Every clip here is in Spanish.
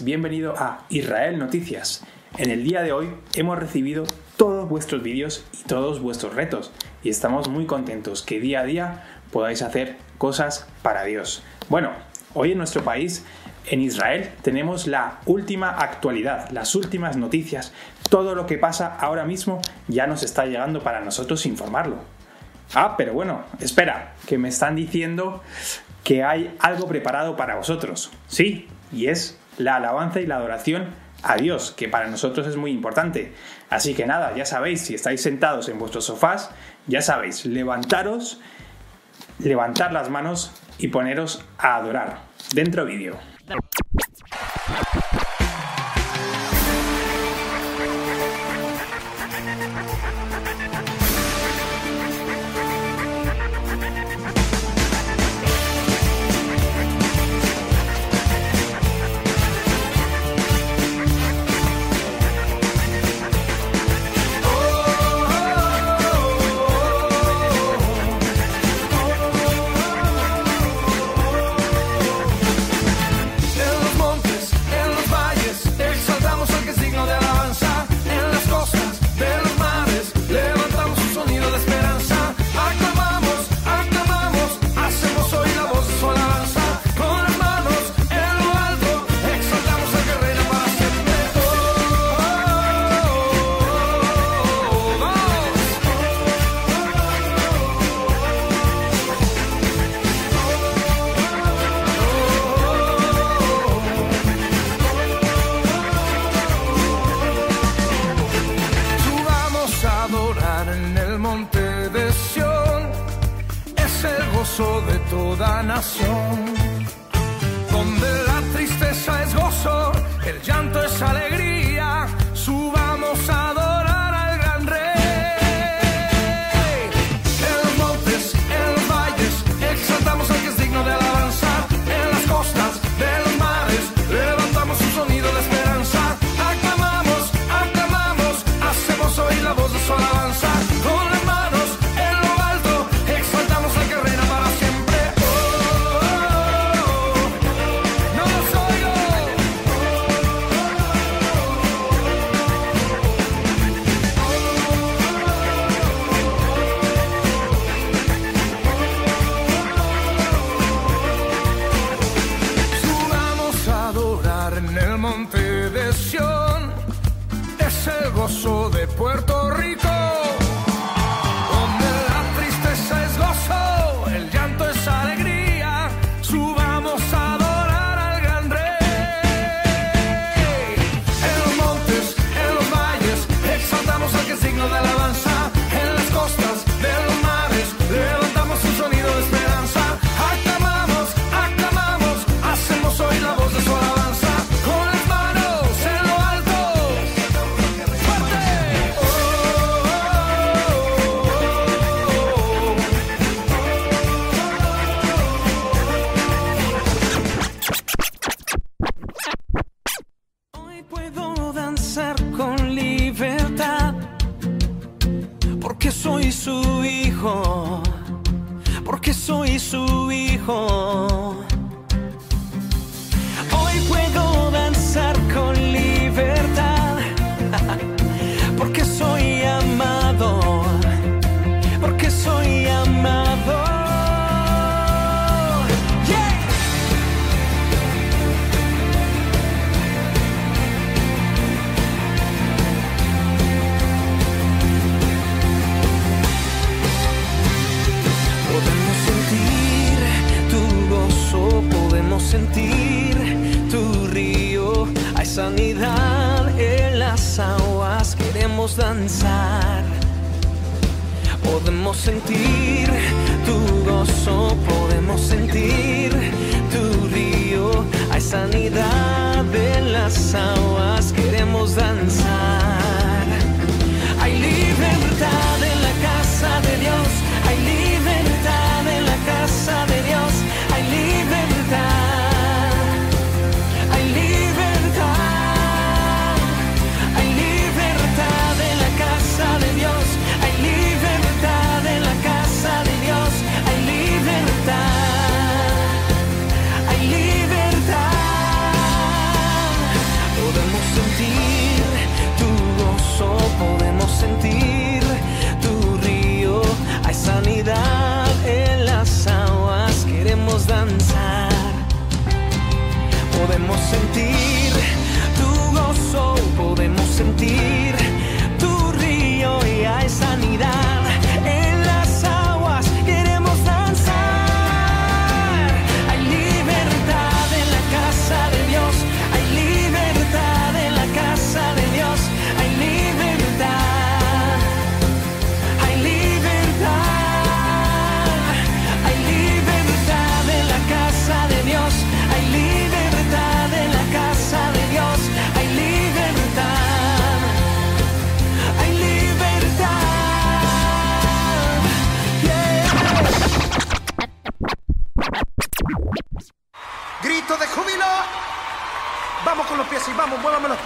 bienvenido a Israel Noticias. En el día de hoy hemos recibido todos vuestros vídeos y todos vuestros retos y estamos muy contentos que día a día podáis hacer cosas para Dios. Bueno, hoy en nuestro país, en Israel, tenemos la última actualidad, las últimas noticias, todo lo que pasa ahora mismo ya nos está llegando para nosotros informarlo. Ah, pero bueno, espera, que me están diciendo que hay algo preparado para vosotros. Sí, y es la alabanza y la adoración a Dios, que para nosotros es muy importante. Así que nada, ya sabéis, si estáis sentados en vuestros sofás, ya sabéis, levantaros, levantar las manos y poneros a adorar. Dentro vídeo.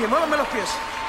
pies, muévanme los pies.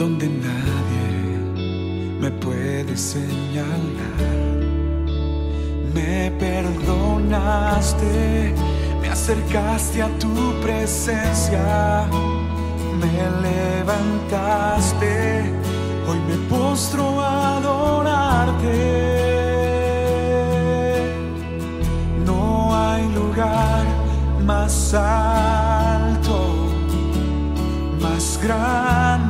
donde nadie me puede señalar. Me perdonaste, me acercaste a tu presencia, me levantaste, hoy me postro a adorarte. No hay lugar más alto, más grande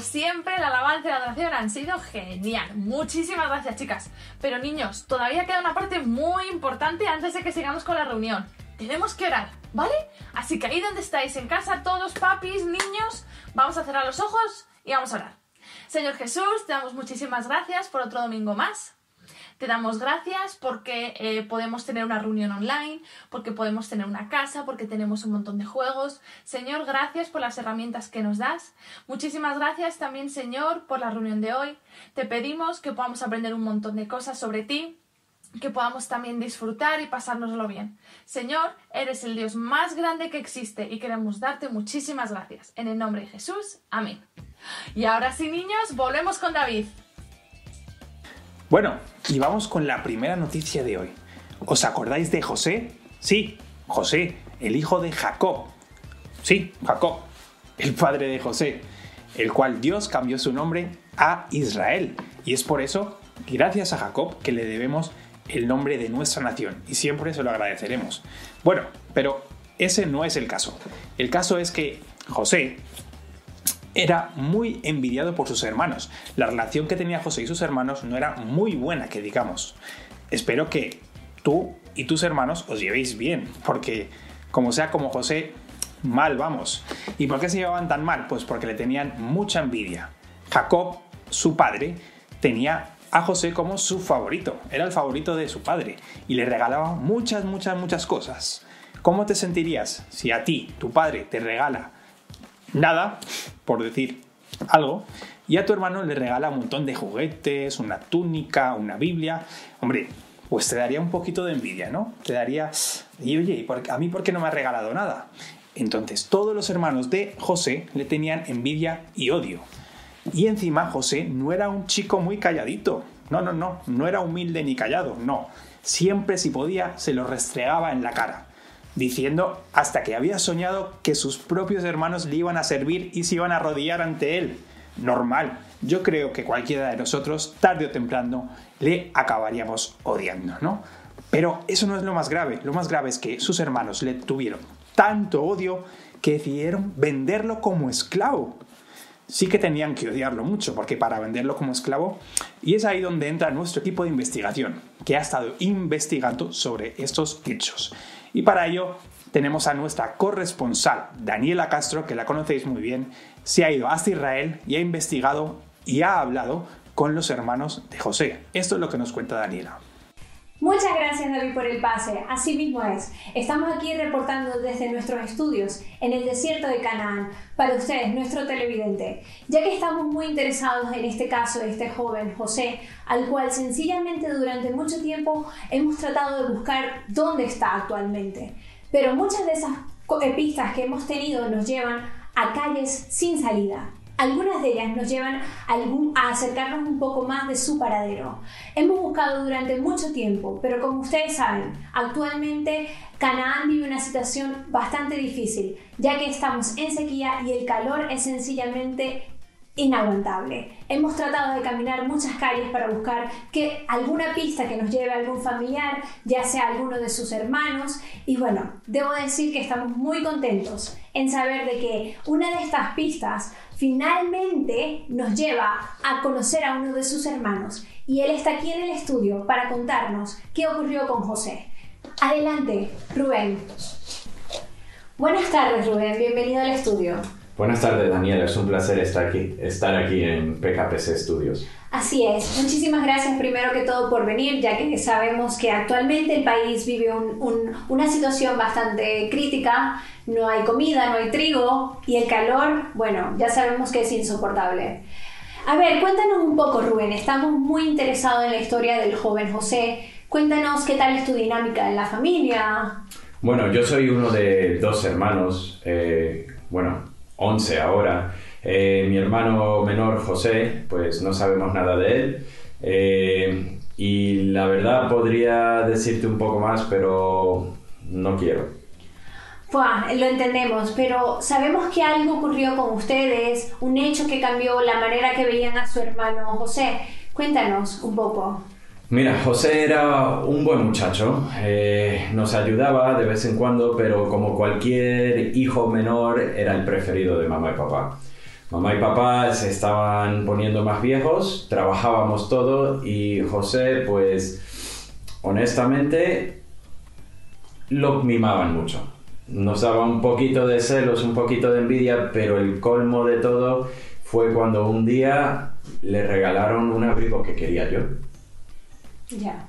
Siempre, la alabanza y la adoración han sido genial. Muchísimas gracias, chicas. Pero niños, todavía queda una parte muy importante antes de que sigamos con la reunión. Tenemos que orar, ¿vale? Así que ahí donde estáis en casa, todos papis, niños, vamos a cerrar los ojos y vamos a orar. Señor Jesús, te damos muchísimas gracias por otro domingo más. Te damos gracias porque eh, podemos tener una reunión online, porque podemos tener una casa, porque tenemos un montón de juegos. Señor, gracias por las herramientas que nos das. Muchísimas gracias también, Señor, por la reunión de hoy. Te pedimos que podamos aprender un montón de cosas sobre ti, que podamos también disfrutar y pasárnoslo bien. Señor, eres el Dios más grande que existe y queremos darte muchísimas gracias. En el nombre de Jesús, amén. Y ahora sí, niños, volvemos con David. Bueno, y vamos con la primera noticia de hoy. ¿Os acordáis de José? Sí, José, el hijo de Jacob. Sí, Jacob, el padre de José, el cual Dios cambió su nombre a Israel. Y es por eso, gracias a Jacob, que le debemos el nombre de nuestra nación. Y siempre se lo agradeceremos. Bueno, pero ese no es el caso. El caso es que José era muy envidiado por sus hermanos. La relación que tenía José y sus hermanos no era muy buena, que digamos. Espero que tú y tus hermanos os llevéis bien, porque como sea como José, mal vamos. ¿Y por qué se llevaban tan mal? Pues porque le tenían mucha envidia. Jacob, su padre, tenía a José como su favorito, era el favorito de su padre, y le regalaba muchas, muchas, muchas cosas. ¿Cómo te sentirías si a ti, tu padre, te regala nada, por decir algo, y a tu hermano le regala un montón de juguetes, una túnica, una Biblia. Hombre, pues te daría un poquito de envidia, ¿no? Te daría, y oye, ¿y por- ¿a mí por qué no me ha regalado nada? Entonces, todos los hermanos de José le tenían envidia y odio. Y encima José no era un chico muy calladito. No, no, no, no era humilde ni callado, no. Siempre si podía se lo restregaba en la cara, diciendo hasta que había soñado que sus propios hermanos le iban a servir y se iban a arrodillar ante él. Normal, yo creo que cualquiera de nosotros, tarde o temprano, le acabaríamos odiando, ¿no? Pero eso no es lo más grave, lo más grave es que sus hermanos le tuvieron tanto odio que decidieron venderlo como esclavo sí que tenían que odiarlo mucho, porque para venderlo como esclavo, y es ahí donde entra nuestro equipo de investigación, que ha estado investigando sobre estos hechos. Y para ello tenemos a nuestra corresponsal, Daniela Castro, que la conocéis muy bien, se ha ido hasta Israel y ha investigado y ha hablado con los hermanos de José. Esto es lo que nos cuenta Daniela. Muchas gracias David por el pase, así mismo es. Estamos aquí reportando desde nuestros estudios en el desierto de Canaán para ustedes, nuestro televidente, ya que estamos muy interesados en este caso de este joven José, al cual sencillamente durante mucho tiempo hemos tratado de buscar dónde está actualmente. Pero muchas de esas eh, pistas que hemos tenido nos llevan a calles sin salida. Algunas de ellas nos llevan a, acercarnos un poco más de su paradero. Hemos buscado durante mucho tiempo, pero como ustedes saben, actualmente Canaán vive una situación bastante difícil, ya que estamos en sequía y el calor es sencillamente inaguantable. Hemos tratado de caminar muchas calles para buscar que alguna pista que nos lleve a algún familiar, ya sea alguno de sus hermanos, y bueno, debo decir que estamos muy contentos en saber de que una de estas pistas finalmente nos lleva a conocer a uno de sus hermanos y él está aquí en el estudio para contarnos qué ocurrió con José. Adelante, Rubén. Buenas tardes, Rubén. Bienvenido al estudio. Buenas tardes, Daniel. Es un placer estar aquí, estar aquí en PKPC Studios. Así es. Muchísimas gracias primero que todo por venir, ya que sabemos que actualmente el país vive un- un- una situación bastante crítica. No hay comida, no hay trigo y el calor, bueno, ya sabemos que es insoportable. A ver, cuéntanos un poco, Rubén. Estamos muy interesados en la historia del joven José. Cuéntanos qué tal es tu dinámica en la familia. Bueno, yo soy uno de dos hermanos, eh, bueno, 11 ahora. Eh, mi hermano menor, José, pues no sabemos nada de él. Eh, y la verdad podría decirte un poco más, pero no quiero. Buah, lo entendemos, pero sabemos que algo ocurrió con ustedes, un hecho que cambió la manera que veían a su hermano José. Cuéntanos un poco. Mira, José era un buen muchacho, eh, nos ayudaba de vez en cuando, pero como cualquier hijo menor era el preferido de mamá y papá. Mamá y papá se estaban poniendo más viejos, trabajábamos todo y José, pues, honestamente, lo mimaban mucho. Nos daba un poquito de celos, un poquito de envidia, pero el colmo de todo fue cuando un día le regalaron un abrigo que quería yo. Ya.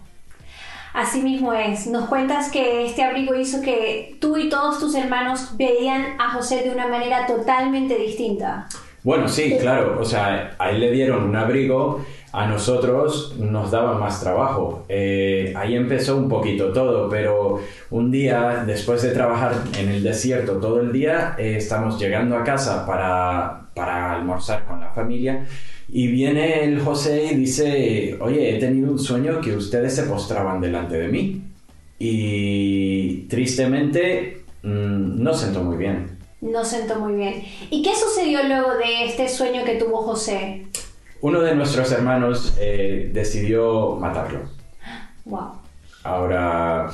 Así mismo es. Nos cuentas que este abrigo hizo que tú y todos tus hermanos veían a José de una manera totalmente distinta. Bueno, sí, claro. O sea, a él le dieron un abrigo, a nosotros nos daba más trabajo. Eh, ahí empezó un poquito todo, pero un día, después de trabajar en el desierto todo el día, eh, estamos llegando a casa para, para almorzar con la familia. Y viene el José y dice, oye, he tenido un sueño que ustedes se postraban delante de mí. Y tristemente mm, no sentó muy bien. No sentó muy bien. ¿Y qué sucedió luego de este sueño que tuvo José? Uno de nuestros hermanos eh, decidió matarlo. Wow. Ahora,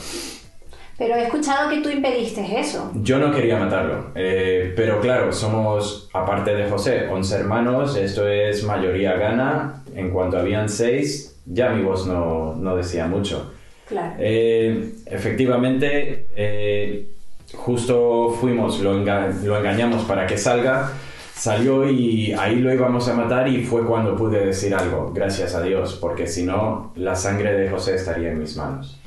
Pero he escuchado que tú impediste eso. yo no quería matarlo, eh, pero claro, somos, aparte de José, 11 hermanos, esto es mayoría gana. En cuanto habían 6, ya mi voz no, no decía mucho. Claro. Eh, efectivamente, eh, justo fuimos, lo, enga- lo engañamos para que salga, salió y ahí lo íbamos a matar y fue cuando pude decir algo, gracias a Dios, porque si no, la sangre de José estaría en mis manos.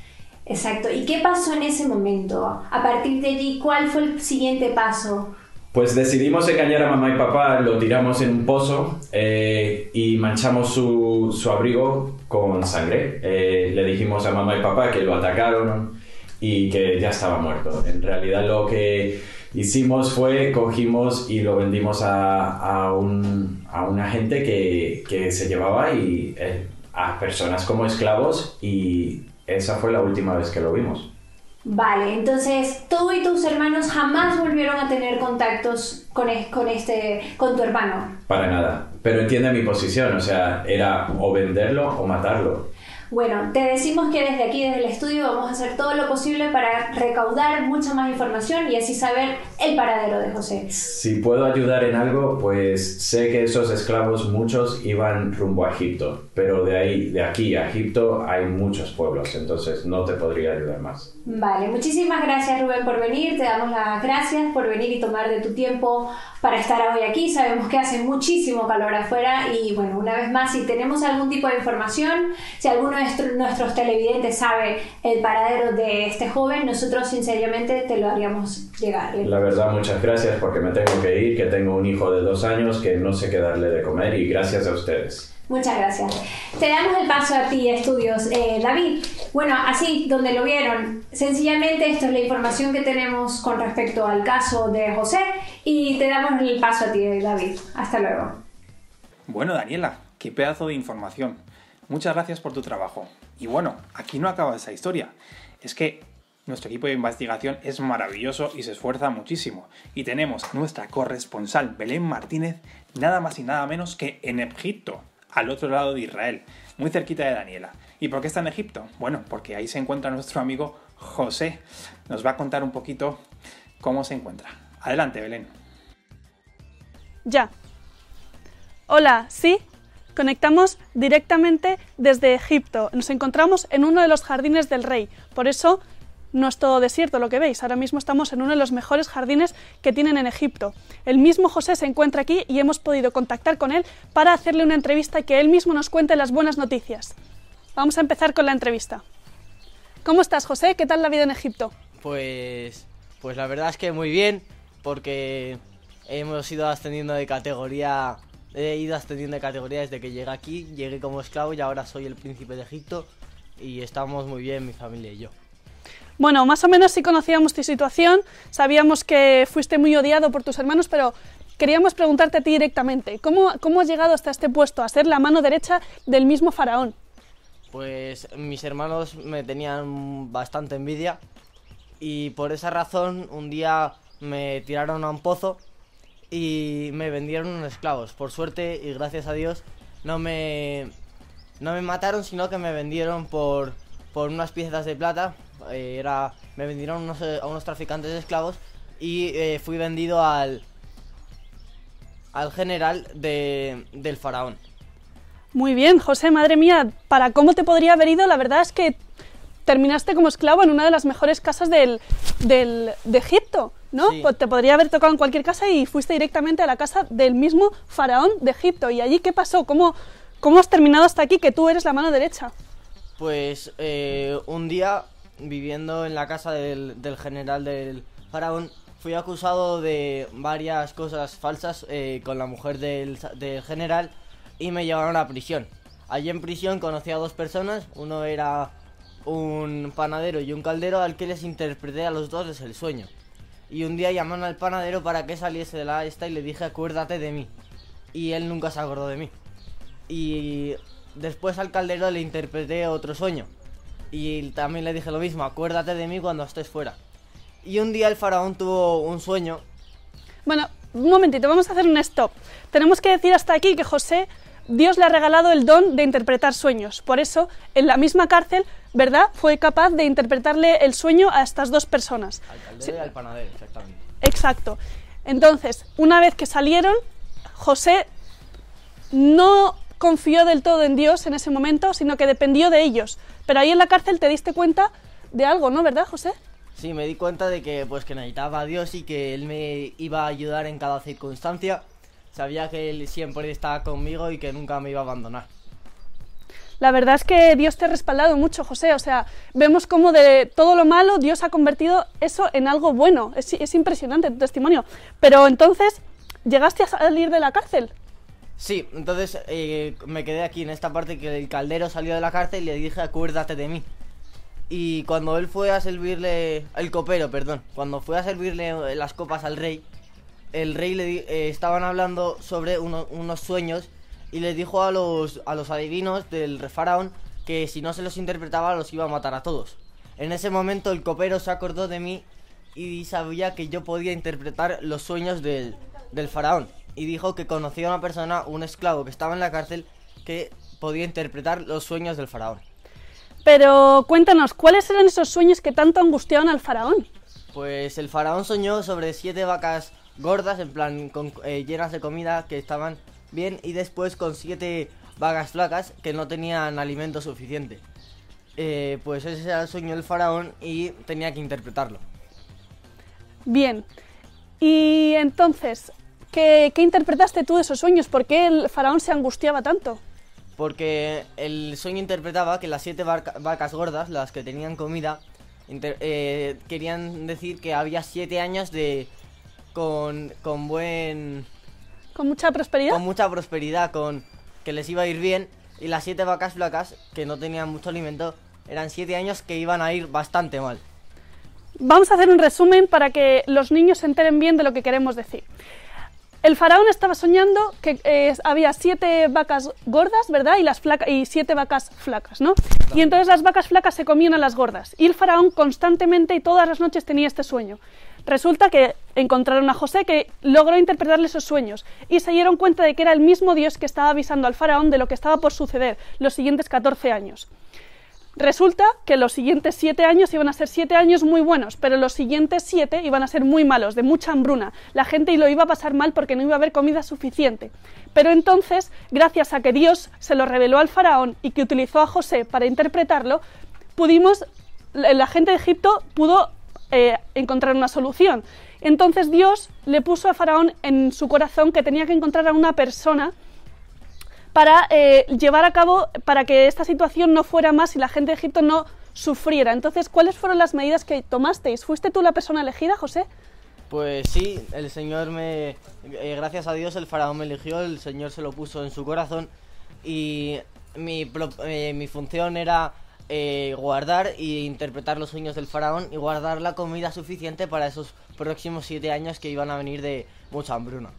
Exacto. ¿Y qué pasó en ese momento? A partir de allí, ¿cuál fue el siguiente paso? Pues decidimos engañar a mamá y papá, lo tiramos en un pozo eh, y manchamos su, su abrigo con sangre. Eh, le dijimos a mamá y papá que lo atacaron y que ya estaba muerto. En realidad lo que hicimos fue cogimos y lo vendimos a, a un, a una gente que, que se llevaba y, eh, a personas como esclavos y esa fue la última vez que lo vimos. Vale, entonces tú y tus hermanos jamás volvieron a tener contactos con, es- con, este, con tu hermano. Para nada. Pero entiende mi posición, o sea, era o venderlo o matarlo. Bueno, te decimos que desde aquí, desde el estudio, vamos a hacer todo lo posible para recaudar mucha más información y así saber el paradero de José. Si puedo ayudar en algo, pues sé que esos esclavos muchos iban rumbo a Egipto, pero de ahí, de aquí a Egipto hay muchos pueblos, entonces no te podría ayudar más. Vale, muchísimas gracias Rubén por venir, te damos las gracias por venir y tomar de tu tiempo para estar hoy aquí. Sabemos que hace muchísimo calor afuera y bueno, una vez más, si tenemos algún tipo de información, si alguno de nuestro- nuestros televidentes sabe el paradero de este joven, nosotros sinceramente te lo haríamos llegar. La verdad, muchas gracias porque me tengo que ir, que tengo un hijo de dos años que no sé qué darle de comer y gracias a ustedes. Muchas gracias. Te damos el paso a ti, estudios. Eh, David, bueno, así donde lo vieron, sencillamente esto es la información que tenemos con respecto al caso de José y te damos el paso a ti, David. Hasta luego. Bueno, Daniela, qué pedazo de información. Muchas gracias por tu trabajo. Y bueno, aquí no acaba esa historia. Es que nuestro equipo de investigación es maravilloso y se esfuerza muchísimo. Y tenemos nuestra corresponsal Belén Martínez, nada más y nada menos que en Egipto, al otro lado de Israel, muy cerquita de Daniela. ¿Y por qué está en Egipto? Bueno, porque ahí se encuentra nuestro amigo José. Nos va a contar un poquito cómo se encuentra. Adelante, Belén. Ya. Hola, ¿sí? Conectamos directamente desde Egipto. Nos encontramos en uno de los jardines del rey. Por eso no es todo desierto lo que veis. Ahora mismo estamos en uno de los mejores jardines que tienen en Egipto. El mismo José se encuentra aquí y hemos podido contactar con él para hacerle una entrevista y que él mismo nos cuente las buenas noticias. Vamos a empezar con la entrevista. ¿Cómo estás, José? ¿Qué tal la vida en Egipto? Pues, pues la verdad es que muy bien, porque hemos ido ascendiendo de categoría, he ido ascendiendo de categoría desde que llegué aquí, llegué como esclavo y ahora soy el príncipe de Egipto y estamos muy bien mi familia y yo. Bueno, más o menos sí conocíamos tu situación, sabíamos que fuiste muy odiado por tus hermanos, pero queríamos preguntarte a ti directamente, ¿cómo, cómo has llegado hasta este puesto, a ser la mano derecha del mismo faraón? Pues mis hermanos me tenían bastante envidia y por esa razón un día me tiraron a un pozo y me vendieron unos esclavos. Por suerte y gracias a Dios no me, no me mataron, sino que me vendieron por, por unas piezas de plata. Eh, era, me vendieron unos, eh, a unos traficantes de esclavos y eh, fui vendido al, al general de- del faraón. Muy bien, José, madre mía, para cómo te podría haber ido, la verdad es que terminaste como esclavo en una de las mejores casas del, del- de Egipto, ¿no? Sí. Pues te podría haber tocado en cualquier casa y fuiste directamente a la casa del mismo faraón de Egipto. ¿Y allí qué pasó? ¿Cómo, cómo has terminado hasta aquí que tú eres la mano derecha? Pues eh, un día, viviendo en la casa del, general del faraón, fui acusado de varias cosas falsas eh, con la mujer del, del general y me llevaron a prisión. Allí en prisión conocí a dos personas, uno era un panadero y un caldero al que les interpreté a los dos el sueño. Y un día llamaron al panadero para que saliese de la esta y le dije acuérdate de mí. Y él nunca se acordó de mí. Y después al caldero le interpreté otro sueño. Y también le dije lo mismo, acuérdate de mí cuando estés fuera. Y un día el faraón tuvo un sueño. Bueno, un momentito, vamos a hacer un stop. Tenemos que decir hasta aquí que José, Dios le ha regalado el don de interpretar sueños. Por eso, en la misma cárcel, ¿verdad? Fue capaz de interpretarle el sueño a estas dos personas. Al caldero y al panadero, exactamente. Exacto. Entonces, una vez que salieron, José no confió del todo en Dios en ese momento, sino que dependió de ellos. Pero ahí en la cárcel te diste cuenta de algo, ¿no? ¿Verdad, José? Sí, me di cuenta de que pues que necesitaba a Dios y que Él me iba a ayudar en cada circunstancia. Sabía que Él siempre estaba conmigo y que nunca me iba a abandonar. La verdad es que Dios te ha respaldado mucho, José. O sea, vemos cómo de todo lo malo Dios ha convertido eso en algo bueno. Es, es impresionante tu testimonio. Pero entonces, ¿llegaste a salir de la cárcel? Sí, entonces eh, me quedé aquí en esta parte que el caldero salió de la cárcel y le dije acuérdate de mí. Y cuando él fue a servirle, el copero, perdón, cuando fue a servirle eh, las copas al rey, el rey le eh, estaban hablando sobre uno- unos sueños y le dijo a los, a los adivinos del faraón que si no se los interpretaba los iba a matar a todos. En ese momento el copero se acordó de mí y sabía que yo podía interpretar los sueños del, del faraón. Y dijo que conocía a una persona, un esclavo que estaba en la cárcel, que podía interpretar los sueños del faraón. Pero cuéntanos, ¿cuáles eran esos sueños que tanto angustiaban al faraón? Pues el faraón soñó sobre siete vacas gordas, en plan con- eh, llenas de comida que estaban bien, y después con siete vacas flacas que no tenían alimento suficiente. Eh, pues ese era el sueño del faraón y tenía que interpretarlo. Bien. Y entonces, ¿qué, qué interpretaste tú de esos sueños? ¿Por qué el faraón se angustiaba tanto? Porque el sueño interpretaba que las siete barca- vacas gordas, las que tenían comida, inter- eh, querían decir que había siete años de con, con buen ¿Con mucha prosperidad? con mucha prosperidad, con que les iba a ir bien, y las siete vacas flacas, que no tenían mucho alimento, eran siete años que iban a ir bastante mal. Vamos a hacer un resumen para que los niños se enteren bien de lo que queremos decir. El faraón estaba soñando que eh, había siete vacas gordas, ¿verdad? Y, y siete vacas flacas, ¿no? Y entonces las vacas flacas se comían a las gordas. Y el faraón constantemente y todas las noches tenía este sueño. Resulta que encontraron a José que logró interpretarle esos sueños y se dieron cuenta de que era el mismo Dios que estaba avisando al faraón de lo que estaba por suceder los siguientes 14 años. Resulta que los siguientes siete años iban a ser siete años muy buenos, pero los siguientes siete iban a ser muy malos, de mucha hambruna. La gente lo iba a pasar mal porque no iba a haber comida suficiente. Pero entonces, gracias a que Dios se lo reveló al faraón y que utilizó a José para interpretarlo, pudimos, la gente de Egipto pudo eh, encontrar una solución. Entonces Dios le puso a faraón en su corazón que tenía que encontrar a una persona para eh, llevar a cabo, para que esta situación no fuera más y la gente de Egipto no sufriera. Entonces, ¿cuáles fueron las medidas que tomasteis? ¿Fuiste tú la persona elegida, José? Pues sí, el Señor me... eh, gracias a Dios el faraón me eligió, el Señor se lo puso en su corazón y mi, pro- eh, función era guardar e interpretar los sueños del faraón y guardar la comida suficiente para esos próximos siete años que iban a venir de mucha hambruna.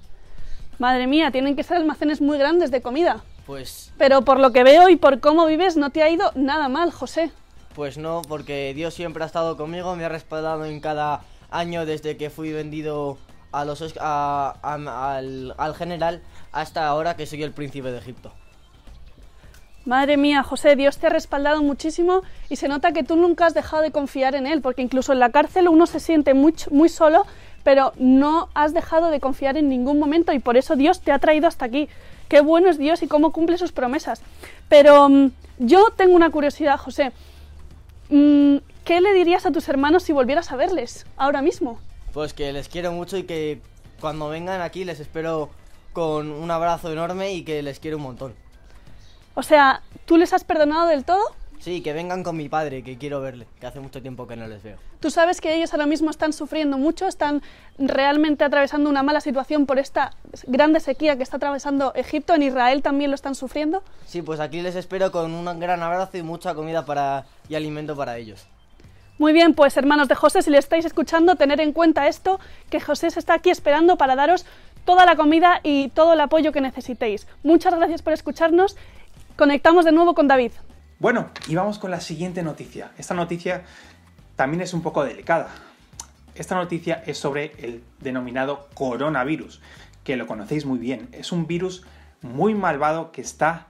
Madre mía, tienen que ser almacenes muy grandes de comida. Pues, Pero por lo que veo y por cómo vives, no te ha ido nada mal, José. pues no, porque Dios siempre ha estado conmigo, me ha respaldado en cada año desde que fui vendido a los, a- a- al, al general hasta ahora que soy el príncipe de Egipto. Madre mía, José, Dios te ha respaldado muchísimo y se nota que tú nunca has dejado de confiar en Él, porque incluso en la cárcel uno se siente muy, muy solo, pero no has dejado de confiar en ningún momento y por eso Dios te ha traído hasta aquí. Qué bueno es Dios y cómo cumple sus promesas. Pero mm, yo tengo una curiosidad, José. Mm, ¿Qué le dirías a tus hermanos si volvieras a verles ahora mismo? Pues que les quiero mucho y que cuando vengan aquí les espero con un abrazo enorme y que les quiero un montón. O sea, ¿tú les has perdonado del todo? Sí, que vengan con mi padre, que quiero verle, que hace mucho tiempo que no les veo. Tú sabes que ellos ahora mismo están sufriendo mucho, están realmente atravesando una mala situación por esta grande sequía que está atravesando Egipto. ¿En Israel también lo están sufriendo? Sí, pues aquí les espero con un gran abrazo y mucha comida para, y alimento para ellos. Muy bien, pues hermanos de José, si le estáis escuchando, tener en cuenta esto, que José se está aquí esperando para daros toda la comida y todo el apoyo que necesitéis. Muchas gracias por escucharnos. Conectamos de nuevo con David. Bueno, y vamos con la siguiente noticia. Esta noticia también es un poco delicada. Esta noticia es sobre el denominado coronavirus, que lo conocéis muy bien. Es un virus muy malvado que está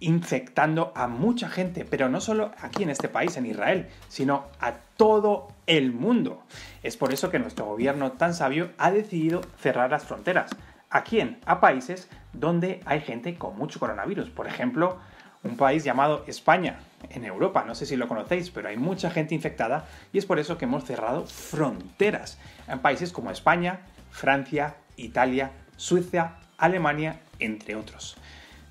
infectando a mucha gente, pero no solo aquí en este país, en Israel, sino a todo el mundo. Es por eso que nuestro gobierno tan sabio ha decidido cerrar las fronteras. ¿A quién? A países donde hay gente con mucho coronavirus. Por ejemplo, un país llamado España, en Europa. No sé si lo conocéis, pero hay mucha gente infectada y es por eso que hemos cerrado fronteras en países como España, Francia, Italia, Suiza, Alemania, entre otros.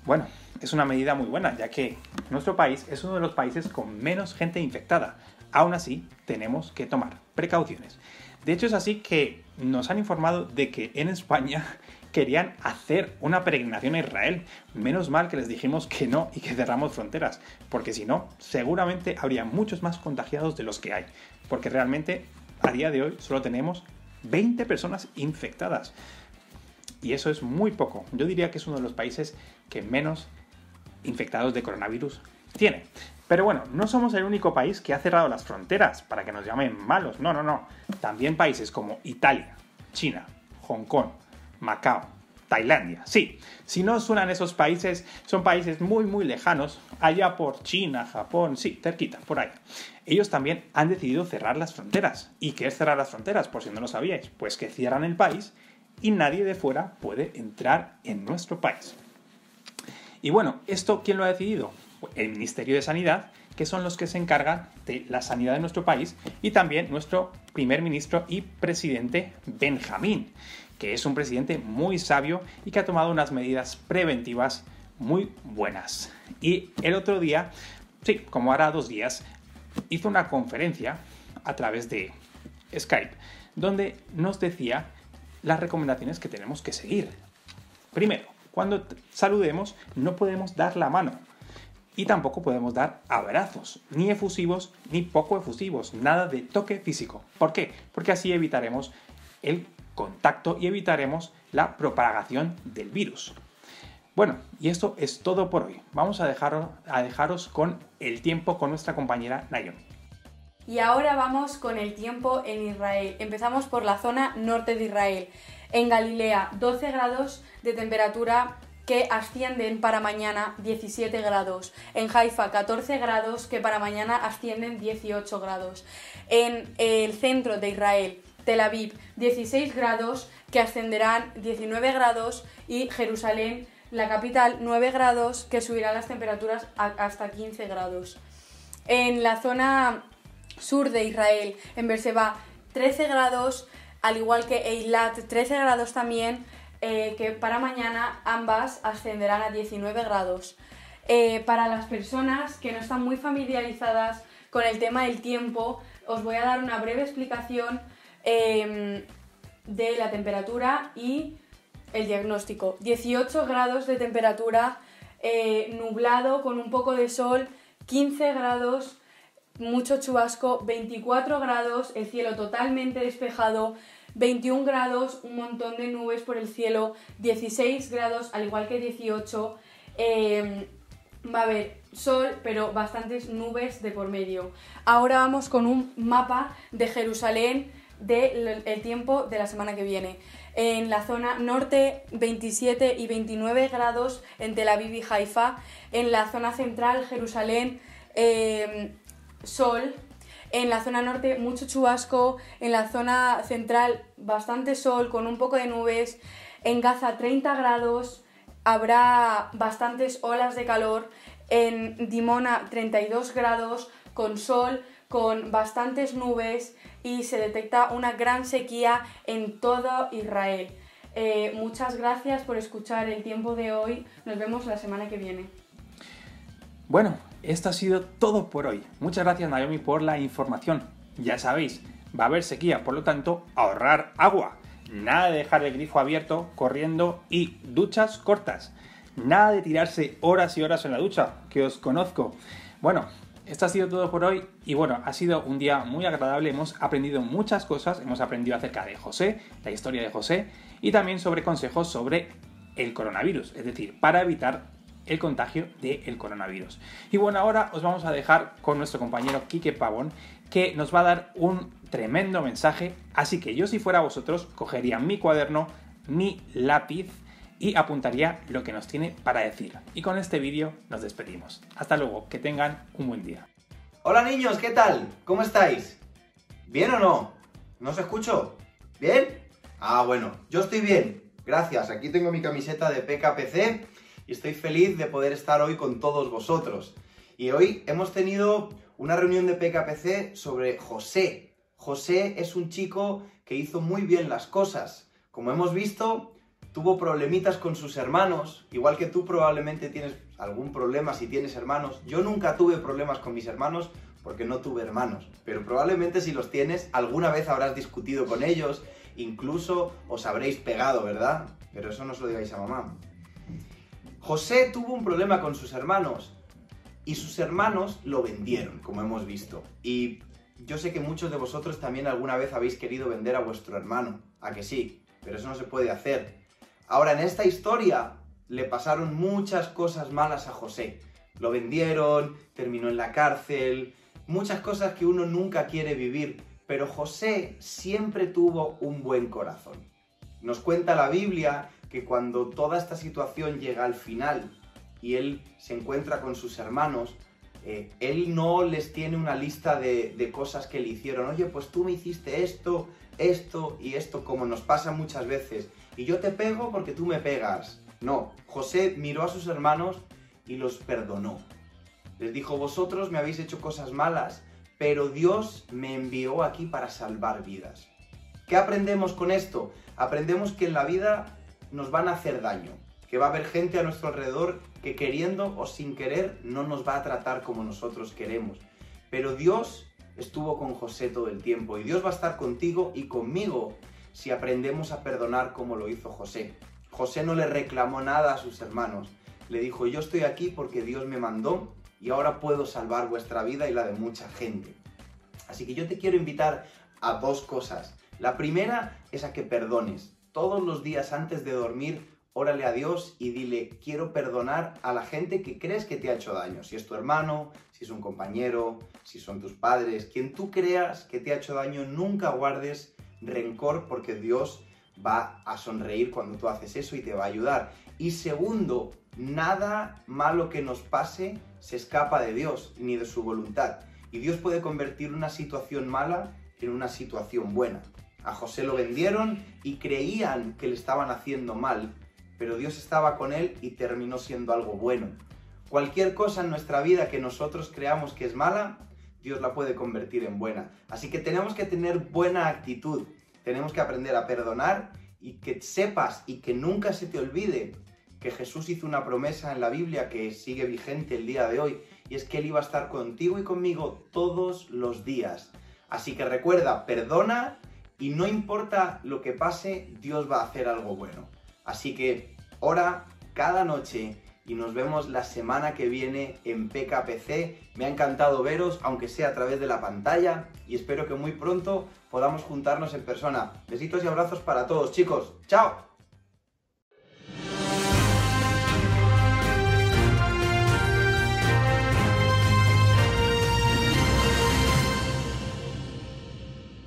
Bueno, es una medida muy buena, ya que nuestro país es uno de los países con menos gente infectada. Aún así, tenemos que tomar precauciones. De hecho, es así que nos han informado de que en España querían hacer una peregrinación a Israel. Menos mal que les dijimos que no y que cerramos fronteras, porque si no, seguramente habría muchos más contagiados de los que hay. Porque realmente a día de hoy solo tenemos 20 personas infectadas. Y eso es muy poco. Yo diría que es uno de los países que menos infectados de coronavirus tiene. Pero bueno, no somos el único país que ha cerrado las fronteras para que nos llamen malos. No, no, no. También países como Italia, China, Hong Kong, Macao, Tailandia. Sí, si no suenan esos países, son países muy, muy lejanos, allá por China, Japón, sí, cerquita, por ahí. Ellos también han decidido cerrar las fronteras. ¿Y qué es cerrar las fronteras? Por si no lo sabíais, pues que cierran el país y nadie de fuera puede entrar en nuestro país. Y bueno, ¿esto quién lo ha decidido? El Ministerio de Sanidad, que son los que se encargan de la sanidad de nuestro país, y también nuestro primer ministro y presidente Benjamín que es un presidente muy sabio y que ha tomado unas medidas preventivas muy buenas. Y el otro día, sí, como hará dos días, hizo una conferencia a través de Skype, donde nos decía las recomendaciones que tenemos que seguir. Primero, cuando saludemos no podemos dar la mano y tampoco podemos dar abrazos, ni efusivos ni poco efusivos, nada de toque físico. ¿Por qué? Porque así evitaremos el contacto y evitaremos la propagación del virus. Bueno, y esto es todo por hoy. Vamos a, dejaros, a dejaros con el tiempo con nuestra compañera Naomi. Y ahora vamos con el tiempo en Israel. Empezamos por la zona norte de Israel. En Galilea, 12 grados de temperatura que ascienden para mañana 17 grados. En Haifa 14 grados que para mañana ascienden 18 grados. En el centro de Israel Tel Aviv 16 grados que ascenderán 19 grados y Jerusalén, la capital, 9 grados que subirán las temperaturas hasta 15 grados. En la zona sur de Israel, en Berseba, 13 grados, al igual que Eilat, 13 grados también, eh, que para mañana ambas ascenderán a 19 grados. Eh, para las personas que no están muy familiarizadas con el tema del tiempo, os voy a dar una breve explicación Em, de la temperatura y el diagnóstico. 18 grados de temperatura, eh, nublado con un poco de sol, 15 grados, mucho chubasco, 24 grados, el cielo totalmente despejado, 21 grados, un montón de nubes por el cielo, 16 grados, al igual que 18. Em, va a haber sol, pero bastantes nubes de por medio. Ahora vamos con un mapa de Jerusalén del tiempo de la semana que viene. En la zona norte 27 y 29 grados en Tel Aviv y Haifa. En la zona central Jerusalén em, sol. En la zona norte mucho chubasco, en la zona central bastante sol con un poco de nubes, en Gaza 30 grados, habrá bastantes olas de calor, en Dimona 32 grados con sol, con bastantes nubes y se detecta una gran sequía en todo Israel. Eh, muchas gracias por escuchar el tiempo de hoy. Nos vemos la semana que viene. Bueno, esto ha sido todo por hoy. Muchas gracias Naomi por la información. Ya sabéis, va a haber sequía, por lo tanto, ahorrar agua. Nada de dejar el grifo abierto, corriendo y duchas cortas. Nada de tirarse horas y horas en la ducha, que os conozco. Bueno, esto ha sido todo por hoy y bueno, ha sido un día muy agradable, hemos aprendido muchas cosas, hemos aprendido acerca de José, la historia de José y también sobre consejos sobre el coronavirus, es decir, para evitar el contagio del coronavirus. Y bueno, ahora os vamos a dejar con nuestro compañero Quique Pavón, que nos va a dar un tremendo mensaje, así que yo si fuera vosotros cogería mi cuaderno, mi lápiz y apuntaría lo que nos tiene para decir. Y con este vídeo nos despedimos. Hasta luego, que tengan un buen día. Hola niños, ¿qué tal? ¿Cómo estáis? ¿Bien o no? ¿No os escucho? ¿Bien? Ah, bueno, yo estoy bien. Gracias, aquí tengo mi camiseta de PKPC y estoy feliz de poder estar hoy con todos vosotros. Y hoy hemos tenido una reunión de PKPC sobre José. José es un chico que hizo muy bien las cosas. Como hemos visto, tuvo problemitas con sus hermanos, igual que tú probablemente tienes algún problema si tienes hermanos. Yo nunca tuve problemas con mis hermanos porque no tuve hermanos, pero probablemente si los tienes, alguna vez habrás discutido con ellos, incluso os habréis pegado, ¿verdad? Pero eso no se lo digáis a mamá. José tuvo un problema con sus hermanos y sus hermanos lo vendieron, como hemos visto. Y yo sé que muchos de vosotros también alguna vez habéis querido vender a vuestro hermano, a que sí, pero eso no se puede hacer. Ahora, en esta historia le pasaron muchas cosas malas a José. Lo vendieron, terminó en la cárcel, muchas cosas que uno nunca quiere vivir, pero José siempre tuvo un buen corazón. Nos cuenta la Biblia que cuando toda esta situación llega al final y él se encuentra con sus hermanos, eh, él no les tiene una lista de, de cosas que le hicieron. Oye, pues tú me hiciste esto, esto y esto, como nos pasa muchas veces y yo te pego porque tú me pegas. No, José miró a sus hermanos y los perdonó. Les dijo, vosotros me habéis hecho cosas malas, pero Dios me envió aquí para salvar vidas. ¿Qué aprendemos con esto? Aprendemos que en la vida nos van a hacer daño, que va a haber gente a nuestro alrededor que queriendo o sin querer no nos va a tratar como nosotros queremos. Pero Dios estuvo con José todo el tiempo y Dios va a estar contigo y conmigo si aprendemos a perdonar como lo hizo José. José no le reclamó nada a sus hermanos. Le dijo, yo estoy aquí porque Dios me mandó y ahora puedo salvar vuestra vida y la de mucha gente. Así que yo te quiero invitar a dos cosas. La primera es a que perdones. Todos los días antes de dormir, órale a Dios y dile, quiero perdonar a la gente que crees que te ha hecho daño. Si es tu hermano, si es un compañero, si son tus padres, quien tú creas que te ha hecho daño, nunca guardes rencor porque Dios va a sonreír cuando tú haces eso y te va a ayudar. Y segundo, nada malo que nos pase se escapa de Dios ni de su voluntad. Y Dios puede convertir una situación mala en una situación buena. A José lo vendieron y creían que le estaban haciendo mal, pero Dios estaba con él y terminó siendo algo bueno. Cualquier cosa en nuestra vida que nosotros creamos que es mala, Dios la puede convertir en buena. Así que tenemos que tener buena actitud, tenemos que aprender a perdonar y que sepas y que nunca se te olvide que Jesús hizo una promesa en la Biblia que sigue vigente el día de hoy y es que Él iba a estar contigo y conmigo todos los días. Así que recuerda, perdona y no importa lo que pase, Dios va a hacer algo bueno. Así que ora cada noche y nos vemos la semana que viene en PKPC. Me ha encantado veros, aunque sea a través de la pantalla, y espero que muy pronto podamos juntarnos en persona. Besitos y abrazos para todos, chicos. ¡Chao!